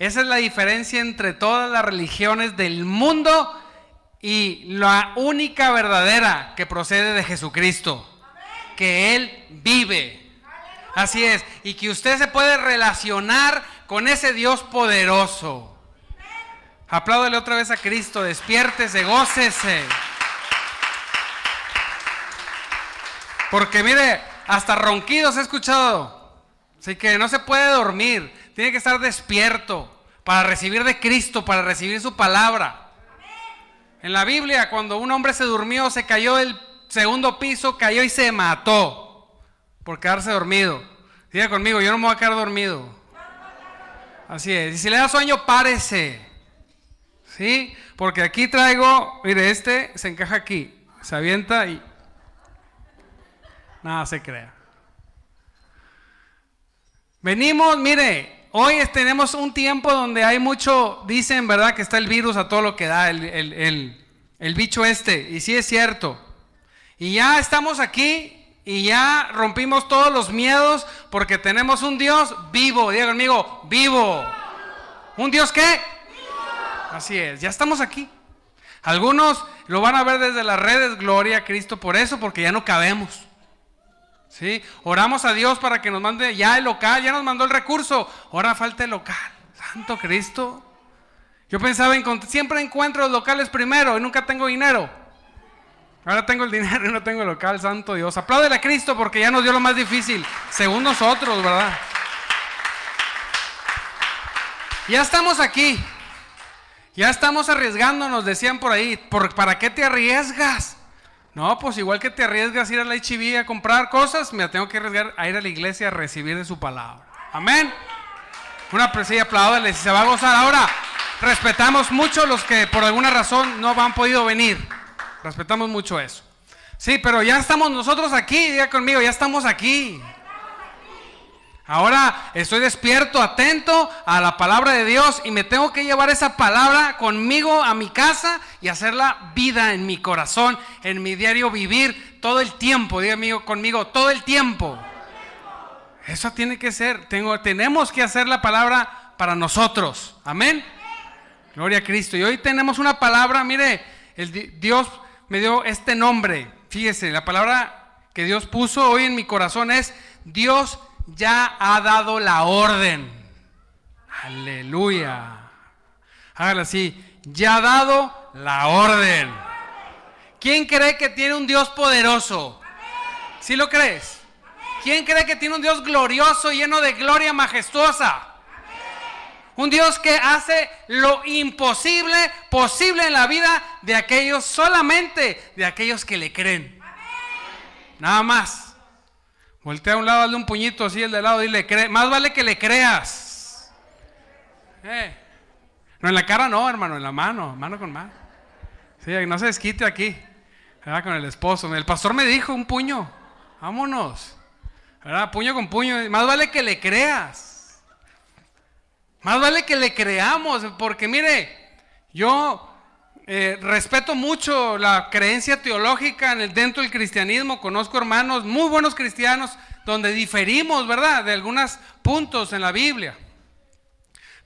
Esa es la diferencia entre todas las religiones del mundo y la única verdadera que procede de Jesucristo. Que Él vive. Así es. Y que usted se puede relacionar con ese Dios poderoso. Apláudale otra vez a Cristo. Despiértese, gócese. Porque mire, hasta ronquidos he escuchado. Así que no se puede dormir. Tiene que estar despierto para recibir de Cristo, para recibir su palabra. En la Biblia, cuando un hombre se durmió, se cayó del segundo piso, cayó y se mató por quedarse dormido. Diga conmigo, yo no me voy a quedar dormido. Así es. Y si le da sueño, párese. ¿Sí? Porque aquí traigo, mire, este se encaja aquí, se avienta y nada se crea. Venimos, mire, hoy tenemos un tiempo donde hay mucho, dicen, ¿verdad? Que está el virus a todo lo que da, el, el bicho este. Y sí es cierto. Y ya estamos aquí y ya rompimos todos los miedos porque tenemos un Dios vivo. Diga conmigo, vivo. ¿Un Dios qué? Así es, ya estamos aquí. Algunos lo van a ver desde las redes, gloria a Cristo por eso, porque ya no cabemos. ¿Sí? Oramos a Dios para que nos mande ya el local, ya nos mandó el recurso, ahora falta el local. Santo Cristo. Yo pensaba, en, siempre encuentro los locales primero y nunca tengo dinero. Ahora tengo el dinero y no tengo el local, santo Dios. Apláudele a Cristo porque ya nos dio lo más difícil, según nosotros, ¿verdad? Ya estamos aquí. Ya estamos arriesgándonos, decían por ahí. ¿Para qué te arriesgas? No, pues igual que te arriesgas a ir a la HIV a comprar cosas, me tengo que arriesgar a ir a la iglesia a recibir de su palabra. Amén. Una presilla, apláudale si se va a gozar. Ahora, respetamos mucho los que por alguna razón no han podido venir. Respetamos mucho eso. Sí, pero ya estamos nosotros aquí, diga conmigo, ya estamos aquí. Ahora estoy despierto, atento a la palabra de Dios y me tengo que llevar esa palabra conmigo a mi casa y hacerla vida en mi corazón, en mi diario vivir todo el tiempo. Diga amigo conmigo, todo el tiempo. Eso tiene que ser. Tenemos que hacer la palabra para nosotros. Amén. Gloria a Cristo. Y hoy tenemos una palabra, mire, el, Dios me dio este nombre. Fíjese, la palabra que Dios puso hoy en mi corazón es Dios ya ha dado la orden. Aleluya. Hágalo así. Ya ha dado la orden. ¿Quién cree que tiene un Dios poderoso? ¿Sí lo crees? ¿Quién cree que tiene un Dios glorioso, lleno de gloria majestuosa? Un Dios que hace lo imposible posible en la vida de aquellos, solamente de aquellos que le creen. Nada más. Voltea a un lado, dale un puñito así, el de lado, dile, más vale que le creas. Eh. No, en la cara no, hermano, en la mano, mano con mano. Sí, no se desquite aquí, ¿verdad? Con el esposo. El pastor me dijo un puño, vámonos, ¿verdad? Puño con puño, más vale que le creas. Más vale que le creamos, porque mire, yo eh, respeto mucho la creencia teológica en el, dentro del cristianismo. Conozco hermanos muy buenos cristianos donde diferimos, ¿verdad? De algunos puntos en la Biblia.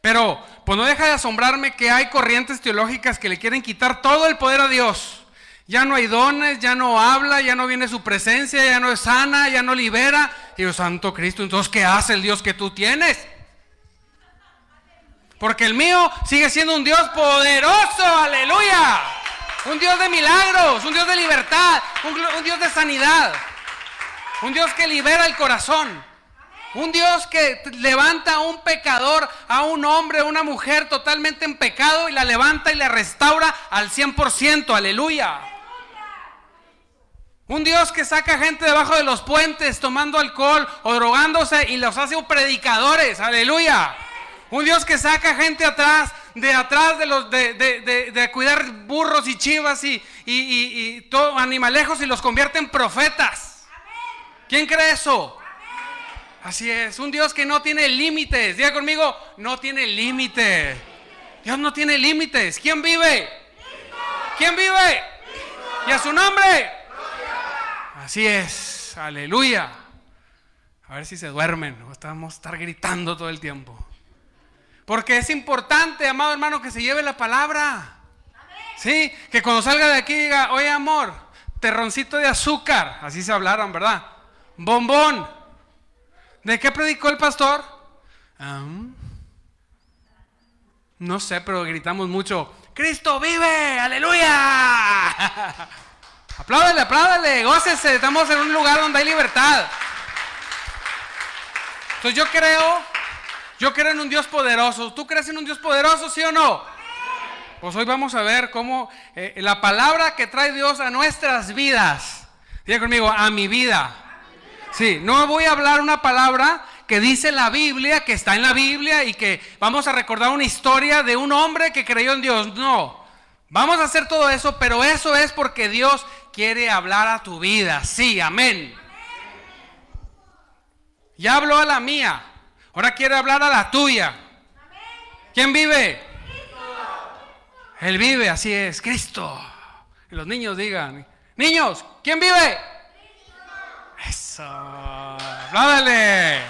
Pero, pues no deja de asombrarme que hay corrientes teológicas que le quieren quitar todo el poder a Dios. Ya no hay dones, ya no habla, ya no viene su presencia, ya no es sana, ya no libera. Y yo, Santo Cristo, entonces, ¿qué hace el Dios que tú tienes? Porque el mío sigue siendo un Dios poderoso, aleluya. Un Dios de milagros, un Dios de libertad, un, Dios de sanidad. Un Dios que libera el corazón. Un Dios que levanta a un pecador, a un hombre, a una mujer totalmente en pecado y la levanta y la restaura al 100%, aleluya. Un Dios que saca gente debajo de los puentes tomando alcohol o drogándose y los hace predicadores, aleluya. Un Dios que saca gente atrás, de atrás de los de, cuidar burros y chivas y, y, todo, animalejos y los convierte en profetas. ¿Quién cree eso? Así es, un Dios que no tiene límites. Diga conmigo, no tiene límites. Dios no tiene límites. ¿Quién vive? ¿Quién vive? ¿Y a su nombre? Así es, aleluya. A ver si se duermen, estamos estar gritando todo el tiempo. Porque es importante, amado hermano, que se lleve la palabra. Sí, que cuando salga de aquí diga, oye amor, terroncito de azúcar. Así se hablaron, ¿verdad? Bombón. ¿De qué predicó el pastor? No sé, pero gritamos mucho, Cristo vive, aleluya. apláudale, apláudale, gócese, estamos en un lugar donde hay libertad. Entonces yo creo, yo creo en un Dios poderoso. ¿Tú crees en un Dios poderoso, sí o no? Pues hoy vamos a ver cómo eh, la palabra que trae Dios a nuestras vidas. Diga conmigo, a mi vida. Sí, no voy a hablar una palabra que dice la Biblia, que está en la Biblia y que vamos a recordar una historia de un hombre que creyó en Dios. No, vamos a hacer todo eso, pero eso es porque Dios quiere hablar a tu vida. Sí, amén. Ya habló a la mía, ahora quiere hablar a la tuya. ¿Quién vive? Él vive, así es, Cristo. Y los niños digan, niños, ¿quién vive? Eso, ¡Dale!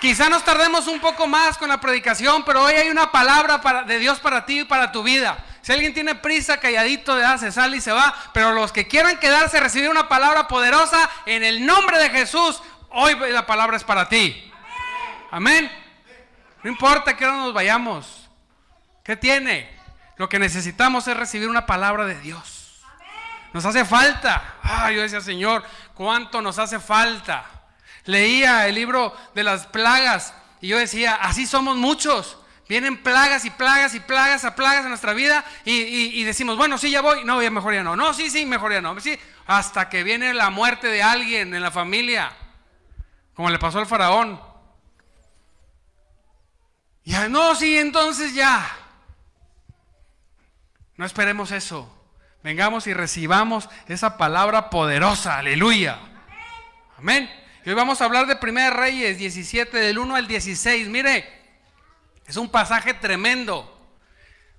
Quizá nos tardemos un poco más con la predicación, pero hoy hay una palabra de Dios para ti y para tu vida. Si alguien tiene prisa, calladito, de se sale y se va. Pero los que quieran quedarse, recibir una palabra poderosa en el nombre de Jesús, hoy la palabra es para ti. Amén. No importa que ahora nos vayamos. ¿Qué tiene? Lo que necesitamos es recibir una palabra de Dios. Nos hace falta. Ay, yo decía, Señor, ¿cuánto nos hace falta? leía el libro de las plagas y yo decía, así somos muchos. Vienen plagas y plagas y plagas a plagas en nuestra vida y, decimos, bueno, sí, ya voy. No, ya mejor ya no. No, sí, sí, mejor ya no. Sí, hasta que viene la muerte de alguien en la familia, como le pasó al faraón. Ya, no, sí, entonces ya. No esperemos eso. Vengamos y recibamos esa palabra poderosa. Aleluya. Amén hoy vamos a hablar de 1 Reyes 17, del 1 al 16. Mire, es un pasaje tremendo.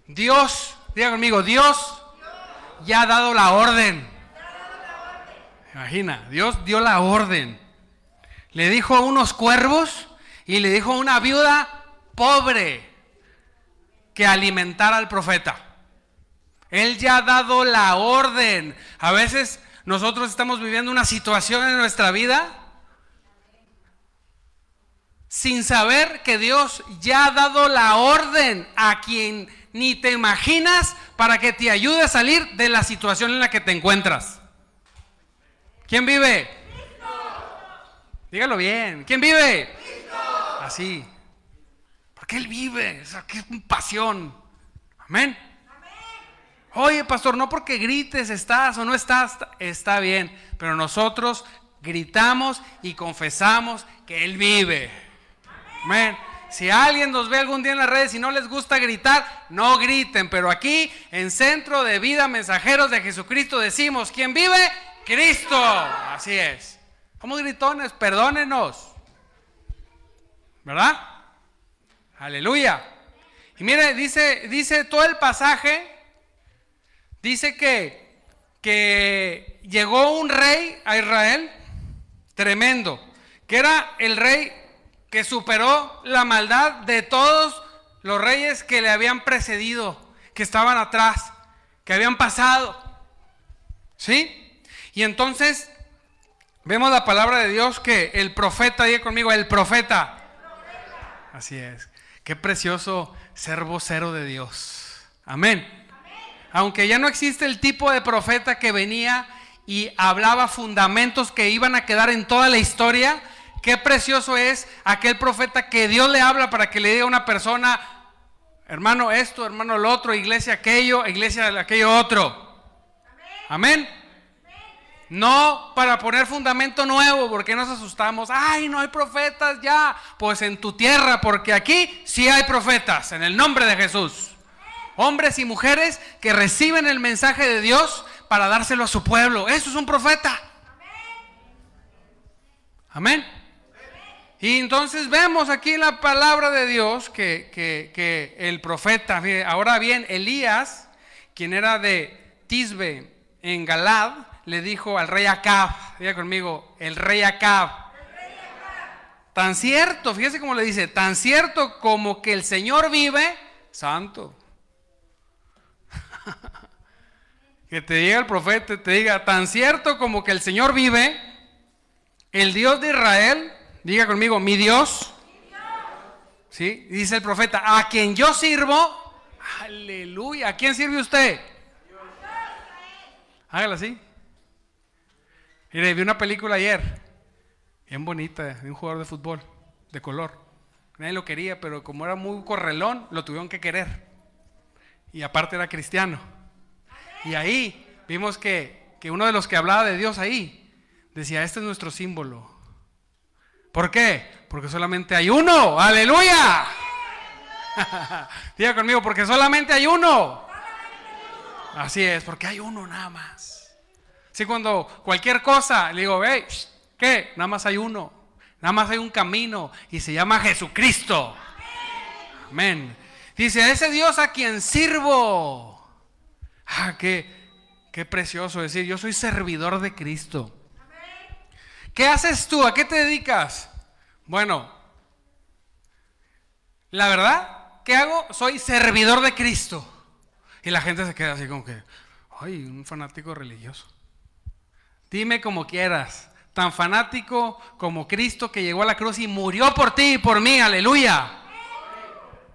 Dios, diga conmigo, Dios ya ha dado la orden. Imagina, Dios dio la orden. Le dijo a unos cuervos y le dijo a una viuda pobre que alimentara al profeta. Él ya ha dado la orden. A veces nosotros estamos viviendo una situación en nuestra vida sin saber que Dios ya ha dado la orden a quien ni te imaginas para que te ayude a salir de la situación en la que te encuentras. ¿Quién vive? Dígalo bien. ¿Quién vive? Así. Porque Él vive. O es pasión. Amén. Oye, pastor, no porque grites estás o no estás, está bien. Pero nosotros gritamos y confesamos que Él vive. Amén. Si alguien nos ve algún día en las redes y no les gusta gritar, no griten. Pero aquí, en Centro de Vida Mensajeros de Jesucristo, decimos, ¿quién vive? Cristo. Así es. Como gritones, perdónenos. ¿Verdad? Aleluya. Y mire, dice, dice todo el pasaje, dice que, que llegó un rey a Israel, tremendo, que era el rey que superó la maldad de todos los reyes que le habían precedido, que estaban atrás, que habían pasado. ¿Sí? Y entonces vemos la palabra de Dios que el profeta, diga conmigo, el profeta. Así es. Qué precioso ser vocero de Dios. Amén. Aunque ya no existe el tipo de profeta que venía y hablaba fundamentos que iban a quedar en toda la historia, Qué precioso es aquel profeta que Dios le habla para que le diga a una persona, hermano esto, hermano lo otro, iglesia aquello, iglesia aquello otro. Amén. No para poner fundamento nuevo, porque nos asustamos. Ay, no hay profetas ya. Pues en tu tierra, porque aquí sí hay profetas, en el nombre de Jesús. Hombres y mujeres que reciben el mensaje de Dios para dárselo a su pueblo. Eso es un profeta. Amén. Y entonces vemos aquí la palabra de Dios que, el profeta, ahora bien, Elías, quien era de Tisbe en Galad, le dijo al rey Acab, diga conmigo, el rey Acab. Tan cierto, fíjese cómo le dice, tan cierto como que el Señor vive, santo. que te diga el profeta, te diga, tan cierto como que el Señor vive, el Dios de Israel, diga conmigo, mi Dios. ¿Sí? Dice el profeta, a quien yo sirvo, aleluya, ¿a quién sirve usted? Hágalo así. Mire, vi una película ayer, bien bonita, de un jugador de fútbol, de color. Nadie lo quería, pero como era muy correlón, lo tuvieron que querer. Y aparte era cristiano. Y ahí vimos que, que uno de los que hablaba de Dios ahí decía, este es nuestro símbolo. ¿Por qué? Porque solamente hay uno. Aleluya. Diga conmigo, porque solamente hay uno. Así es, porque hay uno nada más. Si cuando cualquier cosa le digo, hey, ¿qué? Nada más hay uno. Nada más hay un camino y se llama Jesucristo. Amén. Dice, ese Dios a quien sirvo. Ah, qué, qué precioso decir, yo soy servidor de Cristo. ¿Qué haces tú? ¿A qué te dedicas? Bueno, la verdad, ¿qué hago? Soy servidor de Cristo. Y la gente se queda así como que, ay, un fanático religioso. Dime como quieras, tan fanático como Cristo que llegó a la cruz y murió por ti y por mí, aleluya.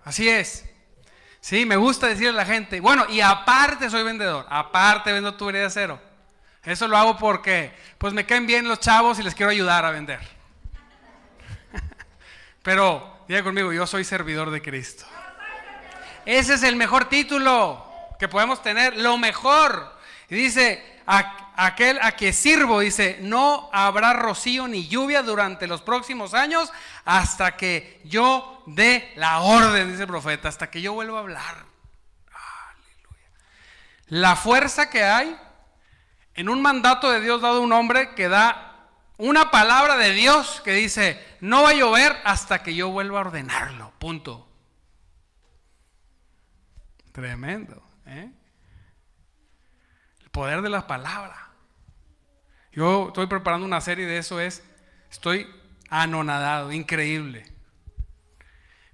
Así es. Sí, me gusta decirle a la gente, bueno, y aparte soy vendedor, aparte vendo tubería de acero. Eso lo hago porque, pues me caen bien los chavos y les quiero ayudar a vender. Pero, diga conmigo, yo soy servidor de Cristo. Ese es el mejor título que podemos tener, lo mejor. Y dice, aquel a que sirvo, dice, no habrá rocío ni lluvia durante los próximos años hasta que yo dé la orden, dice el profeta, hasta que yo vuelva a hablar. Aleluya. La fuerza que hay en un mandato de Dios dado a un hombre que da una palabra de Dios que dice, no va a llover hasta que yo vuelva a ordenarlo. Punto. Tremendo. ¿eh? El poder de la palabra. Yo estoy preparando una serie de eso, es, estoy anonadado, increíble.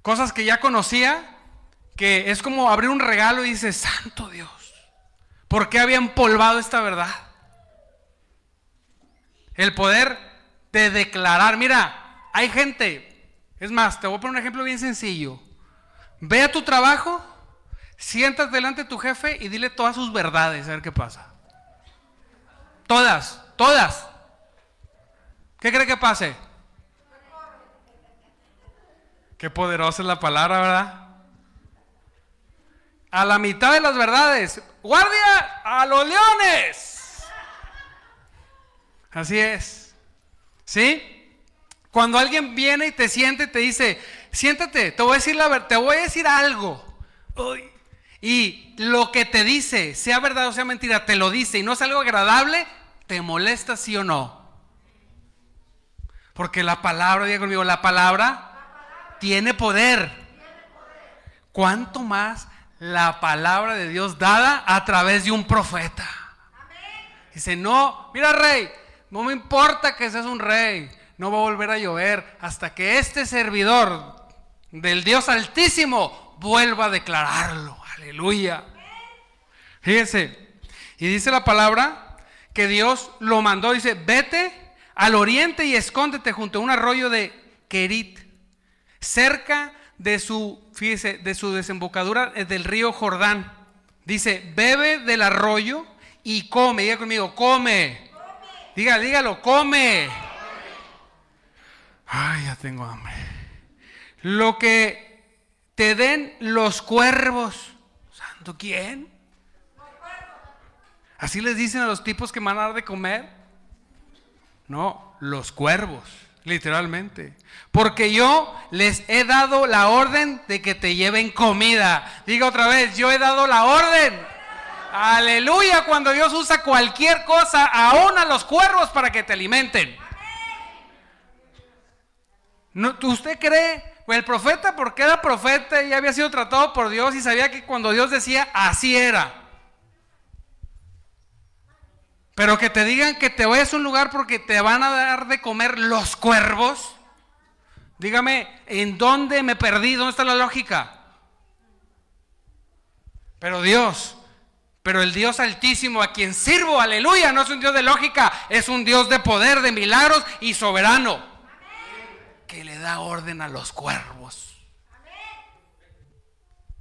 Cosas que ya conocía, que es como abrir un regalo y dice, santo Dios, ¿por qué había empolvado esta verdad? El poder de declarar. Mira, hay gente, es más, te voy a poner un ejemplo bien sencillo. Ve a tu trabajo, siéntate delante de tu jefe y dile todas sus verdades, a ver qué pasa. Todas, todas. ¿Qué cree que pase? Qué poderosa es la palabra, ¿verdad? A la mitad de las verdades, guardia a los leones. Así es. ¿Sí? Cuando alguien viene y te siente y te dice, siéntate, te voy a decir la te voy a decir algo. Y lo que te dice, sea verdad o sea mentira, te lo dice y no es algo agradable, te molesta sí o no. Porque la palabra, diga conmigo, la palabra tiene poder. ¿Cuánto más la palabra de Dios dada a través de un profeta? Dice, no, mira rey, no me importa que seas un rey, no va a volver a llover hasta que este servidor del Dios Altísimo vuelva a declararlo. Aleluya. Fíjense, y dice la palabra que Dios lo mandó, dice, vete al oriente y escóndete junto a un arroyo de Kerit, cerca de su, fíjese, de su desembocadura del río Jordán. Dice, bebe del arroyo y come, diga conmigo, come. Diga, dígalo, come. Ay, ya tengo hambre. Lo que te den los cuervos. Santo, ¿quién? Así les dicen a los tipos que van a dar de comer. No, los cuervos, literalmente. Porque yo les he dado la orden de que te lleven comida. Diga otra vez, yo he dado la orden. Aleluya, cuando Dios usa cualquier cosa, aún a los cuervos para que te alimenten. No, ¿Usted cree? Pues el profeta, porque era profeta y había sido tratado por Dios y sabía que cuando Dios decía, así era. Pero que te digan que te vayas a un lugar porque te van a dar de comer los cuervos. Dígame, ¿en dónde me perdí? ¿Dónde está la lógica? Pero Dios, pero el Dios altísimo a quien sirvo, aleluya, no es un Dios de lógica, es un Dios de poder, de milagros y soberano. Que le da orden a los cuervos.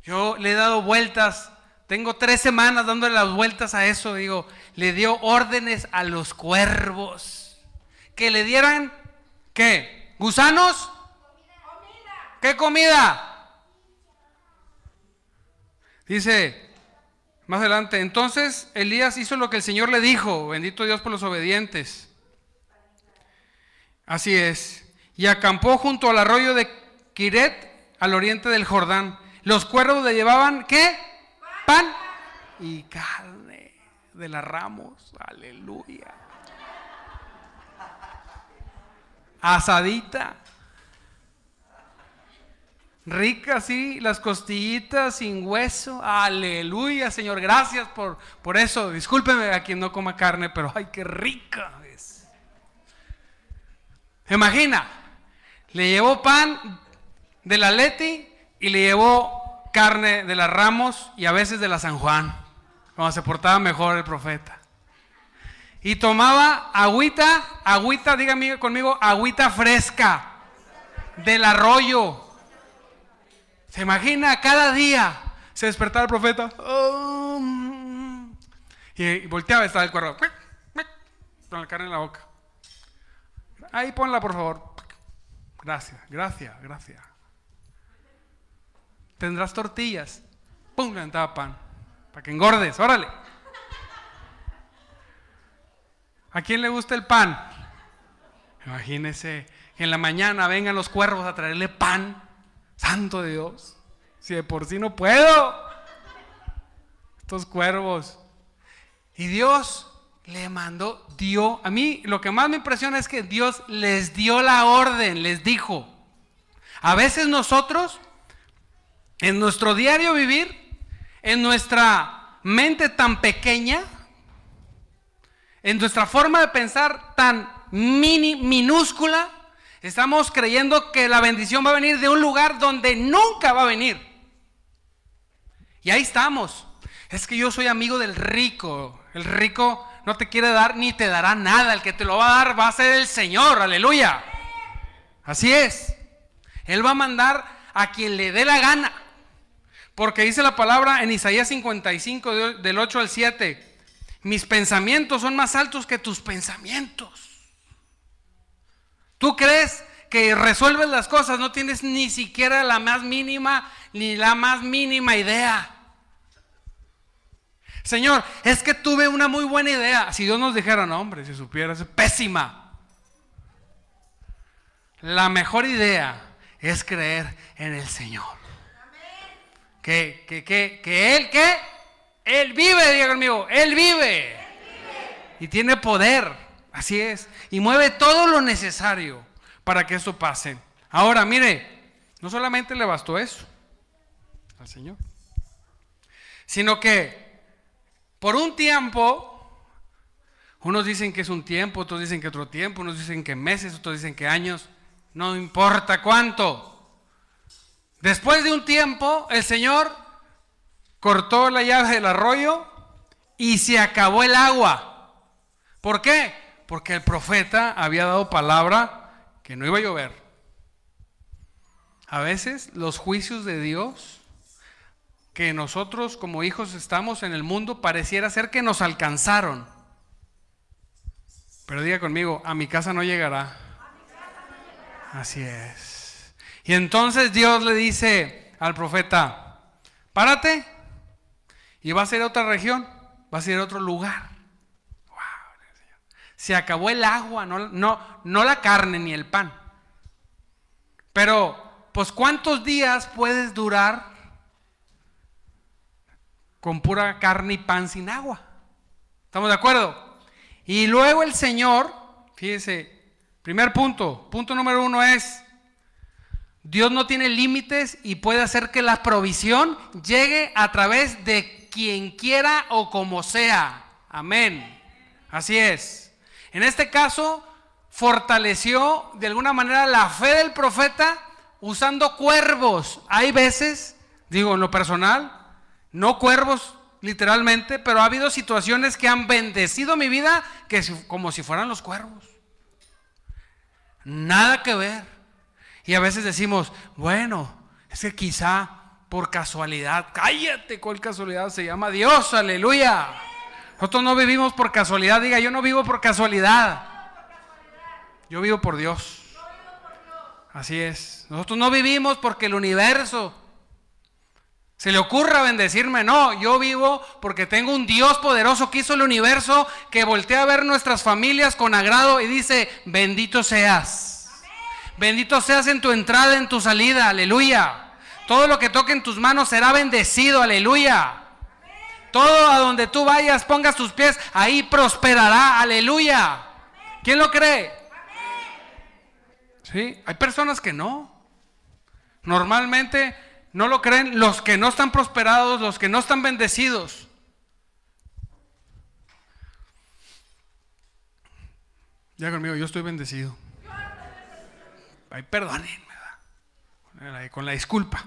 Yo le he dado vueltas, tengo tres semanas dándole las vueltas a eso, digo, le dio órdenes a los cuervos. Que le dieran, ¿qué? ¿Gusanos? ¿Qué comida? Dice más adelante, entonces Elías hizo lo que el Señor le dijo, bendito Dios por los obedientes. Así es. Y acampó junto al arroyo de Kiret, al oriente del Jordán. Los cuervos le llevaban, ¿qué? Pan y carne de las ramos. Aleluya. Asadita rica, sí, las costillitas sin hueso. Aleluya, Señor, gracias por, por eso. Discúlpeme a quien no coma carne, pero ay, qué rica es. Imagina, le llevó pan de la Leti y le llevó carne de las Ramos y a veces de la San Juan, cuando se portaba mejor el profeta. Y tomaba agüita, agüita, dígame conmigo, agüita fresca del arroyo se imagina cada día se despertaba el profeta um, y, volteaba estaba el cuervo con la carne en la boca. Ahí ponla, por favor. Gracias, gracias, gracias. Tendrás tortillas. Pum, levantaba pan. Para que engordes, órale. ¿A quién le gusta el pan? Imagínese que en la mañana vengan los cuervos a traerle pan Santo de Dios, si de por sí no puedo. Estos cuervos. Y Dios le mandó, dio, a mí lo que más me impresiona es que Dios les dio la orden, les dijo. A veces nosotros, en nuestro diario vivir, en nuestra mente tan pequeña, en nuestra forma de pensar tan mini, minúscula, Estamos creyendo que la bendición va a venir de un lugar donde nunca va a venir. Y ahí estamos. Es que yo soy amigo del rico. El rico no te quiere dar ni te dará nada. El que te lo va a dar va a ser el Señor. Aleluya. Así es. Él va a mandar a quien le dé la gana. Porque dice la palabra en Isaías 55 del 8 al 7. Mis pensamientos son más altos que tus pensamientos. Tú crees que resuelves las cosas, no tienes ni siquiera la más mínima, ni la más mínima idea. Señor, es que tuve una muy buena idea. Si Dios nos dijera, no, hombre, si supieras, es pésima. La mejor idea es creer en el Señor. Que, que, que, que Él, que Él vive, diga conmigo, Él vive. Él vive. Y tiene poder. Así es. Y mueve todo lo necesario para que eso pase. Ahora, mire, no solamente le bastó eso al Señor, sino que por un tiempo, unos dicen que es un tiempo, otros dicen que otro tiempo, unos dicen que meses, otros dicen que años, no importa cuánto. Después de un tiempo, el Señor cortó la llave del arroyo y se acabó el agua. ¿Por qué? Porque el profeta había dado palabra que no iba a llover. A veces los juicios de Dios que nosotros como hijos estamos en el mundo pareciera ser que nos alcanzaron. Pero diga conmigo, a mi casa no llegará. Así es. Y entonces Dios le dice al profeta, párate y va a ser otra región, va a ser otro lugar se acabó el agua, no, no, no la carne ni el pan. Pero, pues, ¿cuántos días puedes durar con pura carne y pan sin agua? ¿Estamos de acuerdo? Y luego el Señor, fíjese, primer punto, punto número uno es, Dios no tiene límites y puede hacer que la provisión llegue a través de quien quiera o como sea. Amén. Así es. En este caso fortaleció de alguna manera la fe del profeta usando cuervos. Hay veces, digo en lo personal, no cuervos literalmente, pero ha habido situaciones que han bendecido mi vida que como si fueran los cuervos. Nada que ver. Y a veces decimos, bueno, es que quizá por casualidad, cállate, ¿cuál casualidad? Se llama Dios, aleluya. Nosotros no vivimos por casualidad, diga, yo no vivo por casualidad. Yo vivo por Dios. Así es. Nosotros no vivimos porque el universo se le ocurra bendecirme. No, yo vivo porque tengo un Dios poderoso que hizo el universo, que voltea a ver nuestras familias con agrado y dice, bendito seas. Bendito seas en tu entrada, en tu salida, aleluya. Todo lo que toque en tus manos será bendecido, aleluya. Todo a donde tú vayas, pongas tus pies, ahí prosperará, aleluya. ¿Quién lo cree? Sí, hay personas que no. Normalmente no lo creen los que no están prosperados, los que no están bendecidos. Ya conmigo, yo estoy bendecido. Ay, perdónenme, con la disculpa.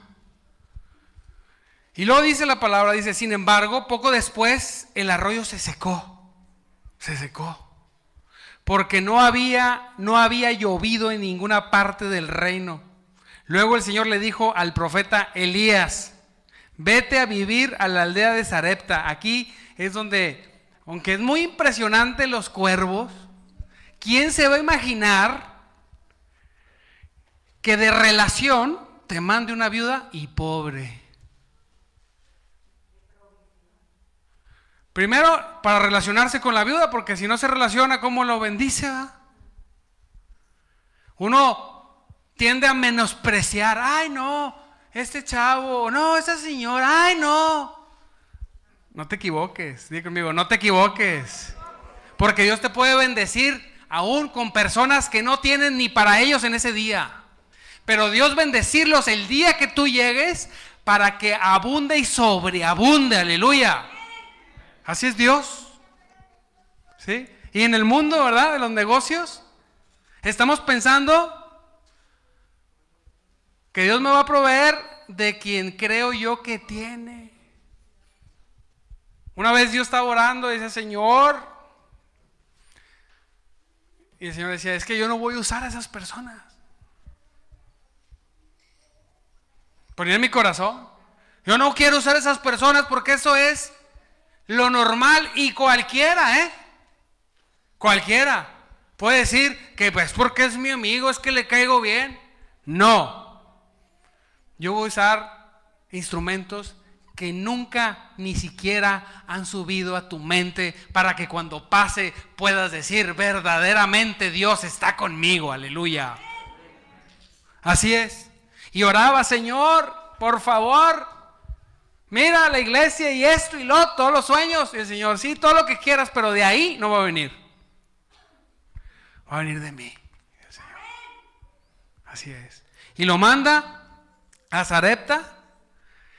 Y luego dice la palabra, dice, sin embargo, poco después el arroyo se secó, se secó, porque no había, no había llovido en ninguna parte del reino. Luego el Señor le dijo al profeta Elías, vete a vivir a la aldea de Sarepta. Aquí es donde, aunque es muy impresionante los cuervos, ¿quién se va a imaginar que de relación te mande una viuda y pobre? Primero, para relacionarse con la viuda, porque si no se relaciona, ¿cómo lo bendice? Uno tiende a menospreciar, ay no, este chavo, no, esa señora, ay no. No te equivoques, diga conmigo, no te equivoques. Porque Dios te puede bendecir aún con personas que no tienen ni para ellos en ese día. Pero Dios bendecirlos el día que tú llegues para que abunde y sobreabunde, aleluya. Así es Dios. ¿Sí? Y en el mundo, ¿verdad? De los negocios, estamos pensando que Dios me va a proveer de quien creo yo que tiene. Una vez Dios estaba orando y dice, Señor, y el Señor decía, es que yo no voy a usar a esas personas. Ponía en mi corazón, yo no quiero usar esas personas porque eso es lo normal y cualquiera, ¿eh? Cualquiera puede decir que pues porque es mi amigo, es que le caigo bien. No, yo voy a usar instrumentos que nunca ni siquiera han subido a tu mente para que cuando pase puedas decir verdaderamente Dios está conmigo, aleluya. Así es. Y oraba, Señor, por favor, mira la iglesia y esto y lo, todos los sueños. Y el Señor, sí, todo lo que quieras, pero de ahí no va a venir. Va a venir de mí. Así es. Y lo manda a Zarepta.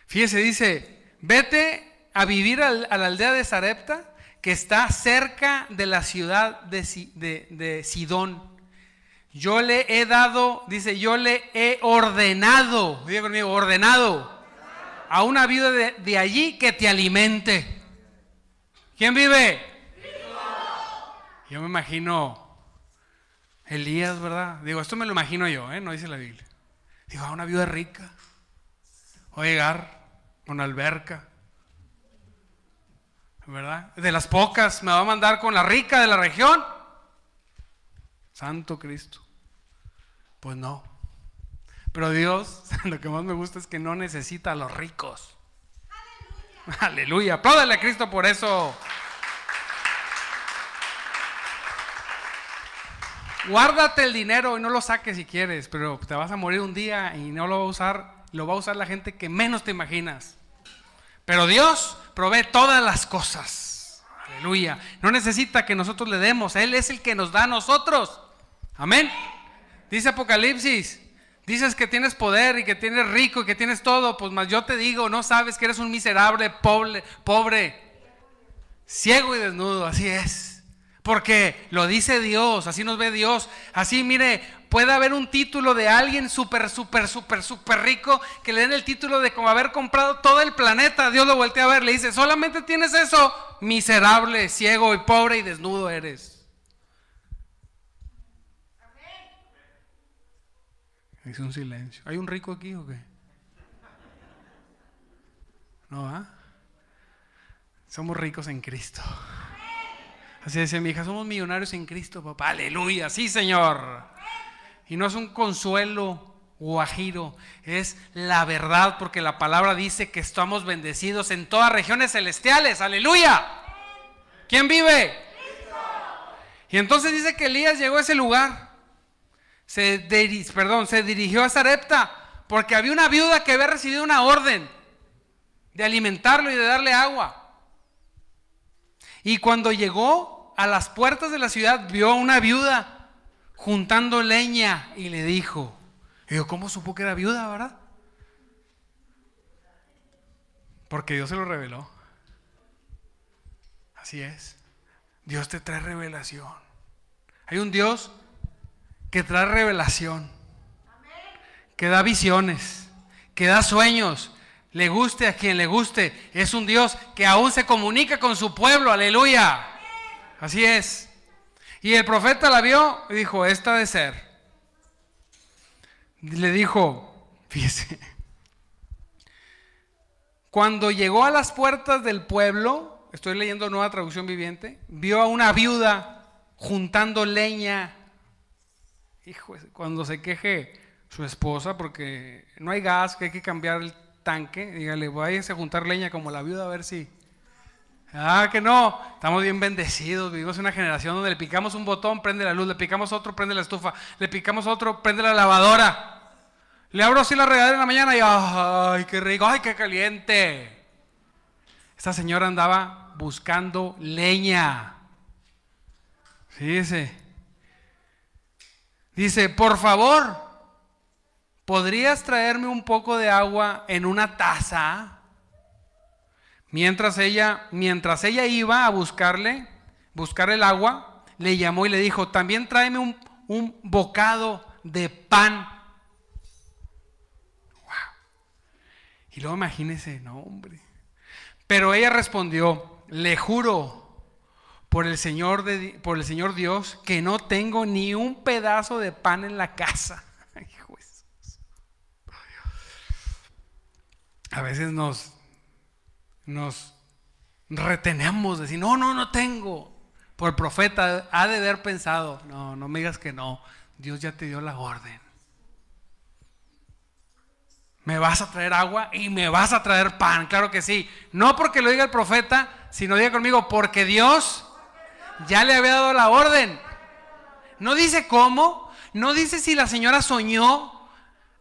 Fíjese, dice, vete a vivir a la aldea de Zarepta, que está cerca de la ciudad de, Sidón. Yo le he dado, dice, yo le he ordenado, diga conmigo, ordenado a una viuda de, allí que te alimente. ¿Quién vive? Yo me imagino Elías, ¿verdad? Digo, esto me lo imagino yo, ¿eh? no dice la Biblia. Digo, a una viuda rica. Voy a llegar con alberca. ¿Verdad? De las pocas me va a mandar con la rica de la región. Santo Cristo. Pues no. Pero Dios, lo que más me gusta es que no necesita a los ricos. Aleluya. Aleluya. a Cristo por eso. Guárdate el dinero y no lo saques si quieres, pero te vas a morir un día y no lo vas a usar lo va a usar la gente que menos te imaginas. Pero Dios provee todas las cosas. Aleluya. No necesita que nosotros le demos. Él es el que nos da a nosotros. Amén. Dice Apocalipsis. Dices que tienes poder y que tienes rico y que tienes todo. Pues más yo te digo, no sabes que eres un miserable, pobre, pobre, ciego y desnudo. Así es. Porque lo dice Dios, así nos ve Dios. Así, mire, puede haber un título de alguien súper, súper, súper, súper rico que le den el título de como haber comprado todo el planeta. Dios lo voltea a ver, le dice, solamente tienes eso, miserable, ciego y pobre y desnudo eres. Hice un silencio. ¿Hay un rico aquí o qué? No, ¿ah? Somos ricos en Cristo. Así decía mi hija, somos millonarios en Cristo, papá. Aleluya, sí, Señor. Y no es un consuelo guajiro, es la verdad, porque la palabra dice que estamos bendecidos en todas regiones celestiales. Aleluya. ¿Quién vive? Y entonces dice que Elías llegó a ese lugar. Se, perdón, se dirigió a Sarepta porque había una viuda que había recibido una orden de alimentarlo y de darle agua. Y cuando llegó a las puertas de la ciudad, vio a una viuda juntando leña y le dijo, yo, ¿cómo supo que era viuda, verdad? Porque Dios se lo reveló. Así es. Dios te trae revelación. Hay un Dios que trae revelación, que da visiones, que da sueños, le guste a quien le guste, es un Dios que aún se comunica con su pueblo, aleluya. Así es. Y el profeta la vio y dijo, esta de ser. Le dijo, fíjese, cuando llegó a las puertas del pueblo, estoy leyendo nueva traducción viviente, vio a una viuda juntando leña. Hijo, cuando se queje su esposa porque no hay gas, que hay que cambiar el tanque, dígale, váyase a juntar leña como la viuda a ver si. Ah, que no, estamos bien bendecidos, vivimos en una generación donde le picamos un botón, prende la luz, le picamos otro, prende la estufa, le picamos otro, prende la lavadora. Le abro así la regadera en la mañana y ¡ay, qué rico! ¡Ay, qué caliente! Esta señora andaba buscando leña. Fíjese. Dice, por favor, ¿podrías traerme un poco de agua en una taza? Mientras ella, mientras ella iba a buscarle, buscar el agua, le llamó y le dijo, también tráeme un, un bocado de pan. Y luego imagínese, no hombre. Pero ella respondió, le juro por el Señor, de, por el Señor Dios que no tengo ni un pedazo de pan en la casa. a veces nos, nos retenemos, decir, no, no, no tengo. Por el profeta ha de haber pensado, no, no me digas que no, Dios ya te dio la orden. Me vas a traer agua y me vas a traer pan, claro que sí. No porque lo diga el profeta, sino diga conmigo, porque Dios ya le había dado la orden. No dice cómo, no dice si la señora soñó,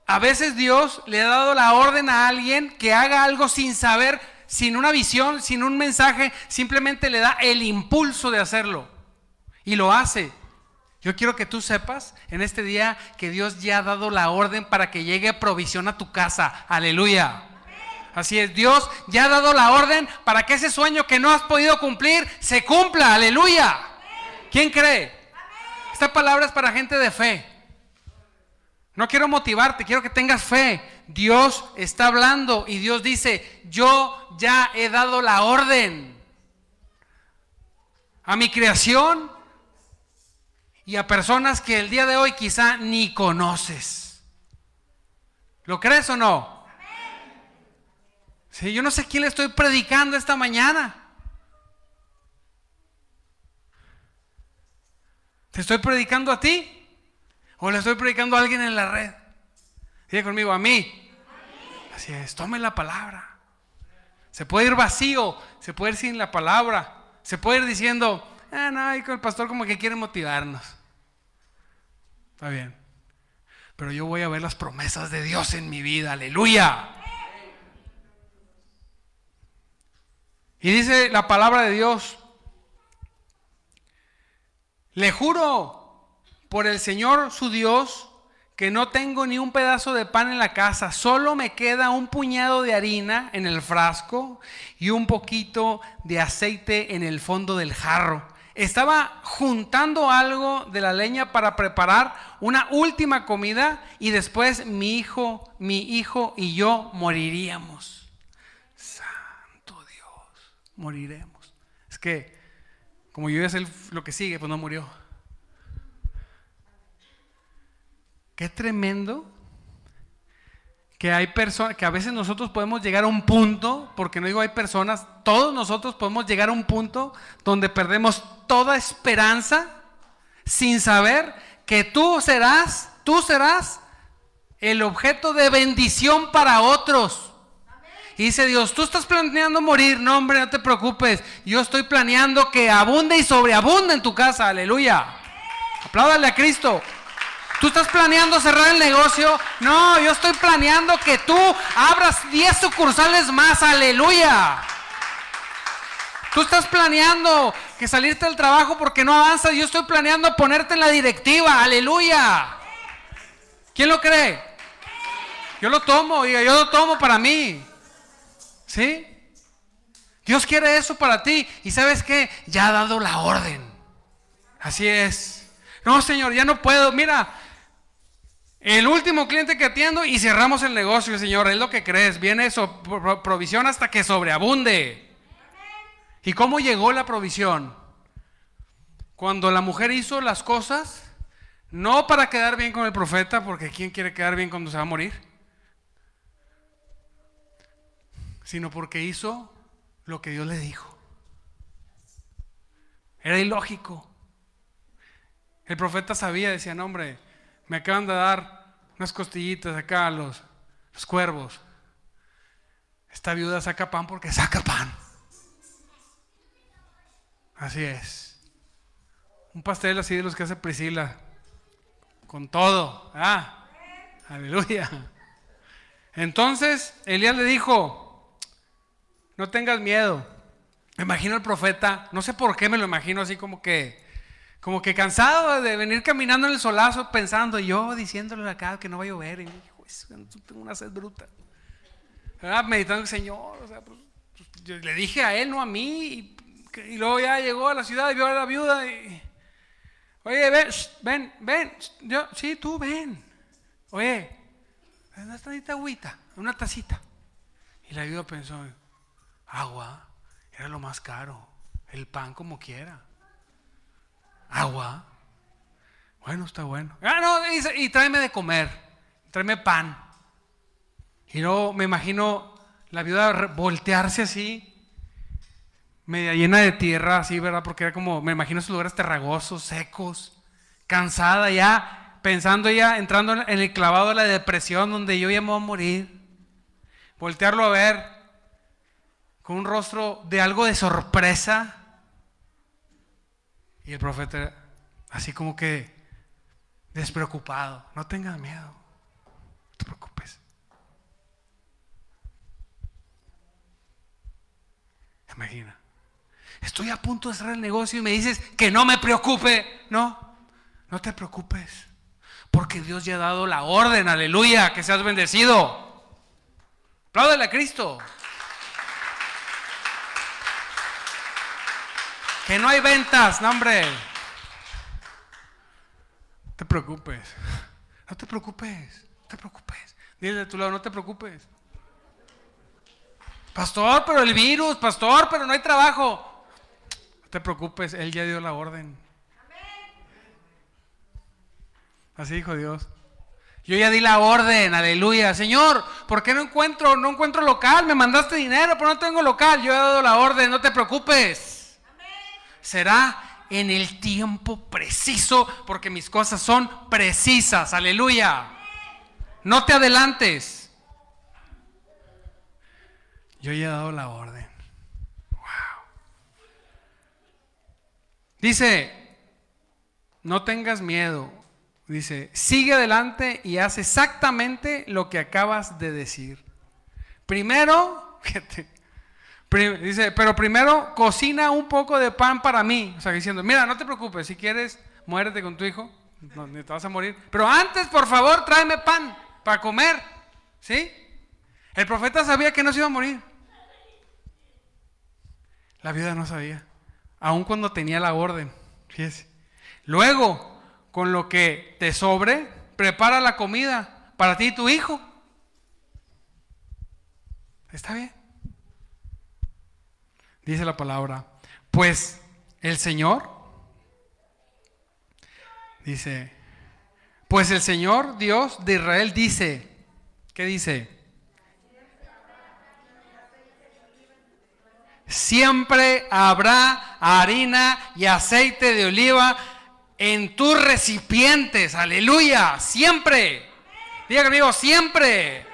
a veces Dios le ha dado la orden a alguien que haga algo sin saber, sin una visión, sin un mensaje, simplemente le da el impulso de hacerlo. Y lo hace. Yo quiero que tú sepas en este día que Dios ya ha dado la orden para que llegue provisión a tu casa. Aleluya. Así es, Dios ya ha dado la orden para que ese sueño que no has podido cumplir se cumpla. Aleluya. ¿Quién cree? Esta palabra es para gente de fe. No quiero motivarte, quiero que tengas fe. Dios está hablando y Dios dice, yo ya he dado la orden a mi creación y a personas que el día de hoy quizá ni conoces. ¿Lo crees o no? Sí, yo no sé quién le estoy predicando esta mañana. ¿Te estoy predicando a ti? O le estoy predicando a alguien en la red. Diga conmigo, a mí. Así es, tome la palabra. Se puede ir vacío, se puede ir sin la palabra. Se puede ir diciendo, ah, no, y con el pastor como que quiere motivarnos. Está bien. Pero yo voy a ver las promesas de Dios en mi vida. Aleluya. Y dice la palabra de Dios, le juro por el Señor su Dios que no tengo ni un pedazo de pan en la casa, solo me queda un puñado de harina en el frasco y un poquito de aceite en el fondo del jarro. estaba juntando algo de la leña para preparar una última comida y después mi hijo, mi hijo y yo moriríamos. Moriremos. Es que como yo voy a lo que sigue, pues no murió. Qué tremendo que hay personas, que a veces nosotros podemos llegar a un punto, porque no digo hay personas, todos nosotros podemos llegar a un punto donde perdemos toda esperanza sin saber que tú serás, tú serás el objeto de bendición para otros. Dice Dios, tú estás planeando morir, no hombre, no te preocupes, yo estoy planeando que abunde y sobreabunde en tu casa, aleluya. Apláudale a Cristo. ¿Tú estás planeando cerrar el negocio? No, yo estoy planeando que tú abras 10 sucursales más. Aleluya. Tú estás planeando que salirte del trabajo porque no avanzas. Yo estoy planeando ponerte en la directiva. Aleluya. ¿Quién lo cree? Yo lo tomo, yo lo tomo para mí. ¿Sí? Dios quiere eso para ti. Y sabes qué? Ya ha dado la orden. Así es. No, Señor, ya no puedo. Mira, el último cliente que atiendo y cerramos el negocio, Señor, es lo que crees. Viene eso, provisión hasta que sobreabunde. ¿Y cómo llegó la provisión? Cuando la mujer hizo las cosas, no para quedar bien con el profeta, porque ¿quién quiere quedar bien cuando se va a morir? Sino porque hizo lo que Dios le dijo. Era ilógico. El profeta sabía, decía, no hombre, me acaban de dar unas costillitas acá a los, los cuervos. Esta viuda saca pan porque saca pan. Así es. Un pastel así de los que hace Priscila. Con todo. Ah, aleluya. Entonces Elías le dijo, no tengas miedo. Me imagino el profeta, no sé por qué me lo imagino así como que como que cansado de venir caminando en el solazo pensando, yo diciéndole acá que no va a llover. Y tengo una sed bruta. Meditando, Señor, o sea, pues, pues, yo le dije a él, no a mí. Y, luego ya llegó a la ciudad y vio a la viuda. Y, Oye, ven, ven, ven. Yo, sí, tú ven. Oye, una tacita agüita, una tacita. Y la viuda pensó, agua era lo más caro, el pan como quiera agua. Bueno, está bueno. Ah, no, y, tráeme de comer, tráeme pan. Y luego me imagino la viuda voltearse así, media llena de tierra, así, ¿verdad? Porque era como, me imagino esos lugares terragosos, secos, cansada ya, pensando ya, entrando en el clavado de la depresión donde yo ya me voy a morir. Voltearlo a ver con un rostro de algo de sorpresa y el profeta, así como que despreocupado, no tengas miedo, no te preocupes. Imagina, estoy a punto de cerrar el negocio y me dices que no me preocupe. No, no te preocupes, porque Dios ya ha dado la orden, aleluya, que seas bendecido. Apláudale a Cristo. Que no hay ventas, no hombre. No te preocupes. No te preocupes. No te preocupes. Dile de tu lado, no te preocupes. Pastor, pero el virus, pastor, pero no hay trabajo. No te preocupes, Él ya dio la orden. Así dijo Dios. Yo ya di la orden, aleluya. Señor, ¿por qué no encuentro, no encuentro local? Me mandaste dinero, pero no tengo local. Yo he dado la orden, no te preocupes será en el tiempo preciso, porque mis cosas son precisas. Aleluya. No te adelantes. Yo ya he dado la orden. Wow. Dice, no tengas miedo. Dice, sigue adelante y haz exactamente lo que acabas de decir. Primero, fíjate, Dice, pero primero cocina un poco de pan para mí. O sea, diciendo, mira, no te preocupes, si quieres, muérete con tu hijo, no, te vas a morir. Pero antes, por favor, tráeme pan para comer. ¿Sí? El profeta sabía que no se iba a morir. La viuda no sabía. aun cuando tenía la orden. Fíjese. Luego, con lo que te sobre, prepara la comida para ti y tu hijo. ¿Está bien? Dice la palabra. Pues el Señor, dice, pues el Señor Dios de Israel dice, ¿qué dice? Siempre habrá harina y aceite de oliva en tus recipientes. Aleluya. Siempre. Diga conmigo, siempre.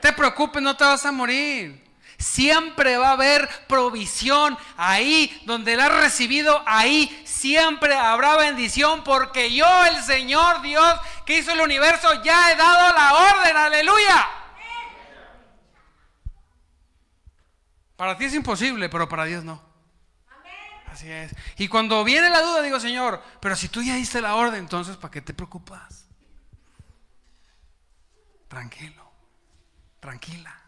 te preocupes, no te vas a morir. Siempre va a haber provisión ahí donde la has recibido, ahí siempre habrá bendición porque yo, el Señor Dios que hizo el universo, ya he dado la orden, aleluya. Para ti es imposible, pero para Dios no. Así es. Y cuando viene la duda, digo, Señor, pero si tú ya diste la orden, entonces, ¿para qué te preocupas? Tranquilo, tranquila.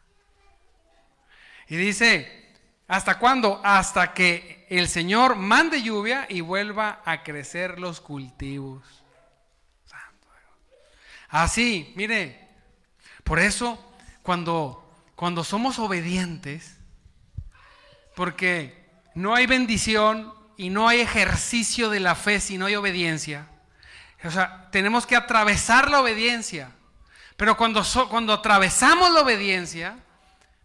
Y dice, ¿hasta cuándo? Hasta que el Señor mande lluvia y vuelva a crecer los cultivos. Así, mire, por eso cuando, cuando somos obedientes, porque no hay bendición y no hay ejercicio de la fe si no hay obediencia. O sea, tenemos que atravesar la obediencia. Pero cuando, cuando atravesamos la obediencia,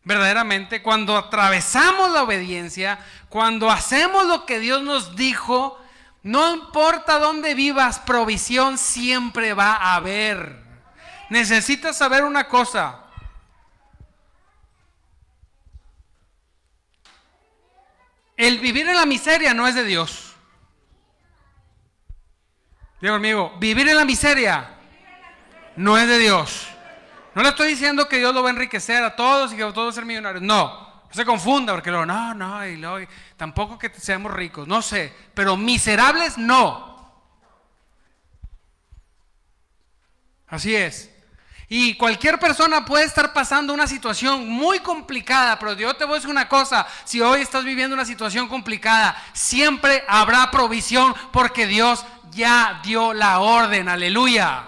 verdaderamente, cuando atravesamos la obediencia, cuando hacemos lo que Dios nos dijo, no importa dónde vivas, provisión siempre va a haber. Necesitas saber una cosa. El vivir en la miseria no es de Dios. Digo amigo, vivir en la miseria no es de Dios. No le estoy diciendo que Dios lo va a enriquecer a todos y que todos van a ser millonarios. No, no se confunda porque luego, no, no, y luego, tampoco que seamos ricos, no sé, pero miserables no. Así es. Y cualquier persona puede estar pasando una situación muy complicada, pero yo te voy a decir una cosa, si hoy estás viviendo una situación complicada, siempre habrá provisión porque Dios ya dio la orden, aleluya.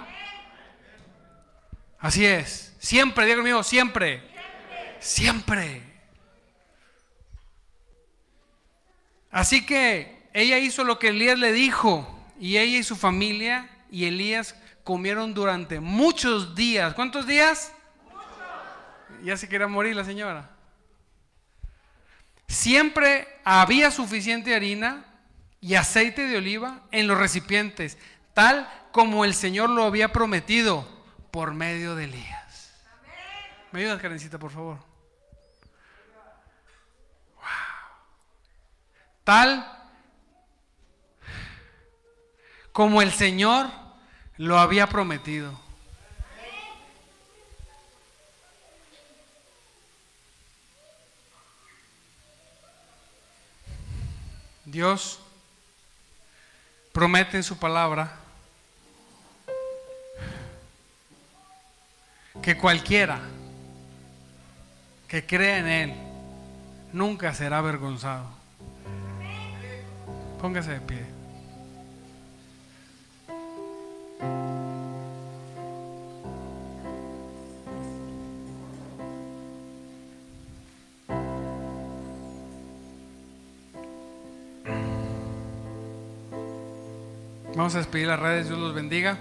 Así es, siempre, Diego mío, siempre, siempre. Así que ella hizo lo que Elías le dijo y ella y su familia y Elías comieron durante muchos días. ¿Cuántos días? Ya se quería morir la señora. Siempre había suficiente harina y aceite de oliva en los recipientes, tal como el Señor lo había prometido por medio de Elías. ¿Me ayudas, Karencita, por favor? Tal como el Señor lo había prometido. Dios promete en su palabra que cualquiera que crea en Él nunca será avergonzado. Póngase de pie. Vamos a despedir las redes, Dios los bendiga.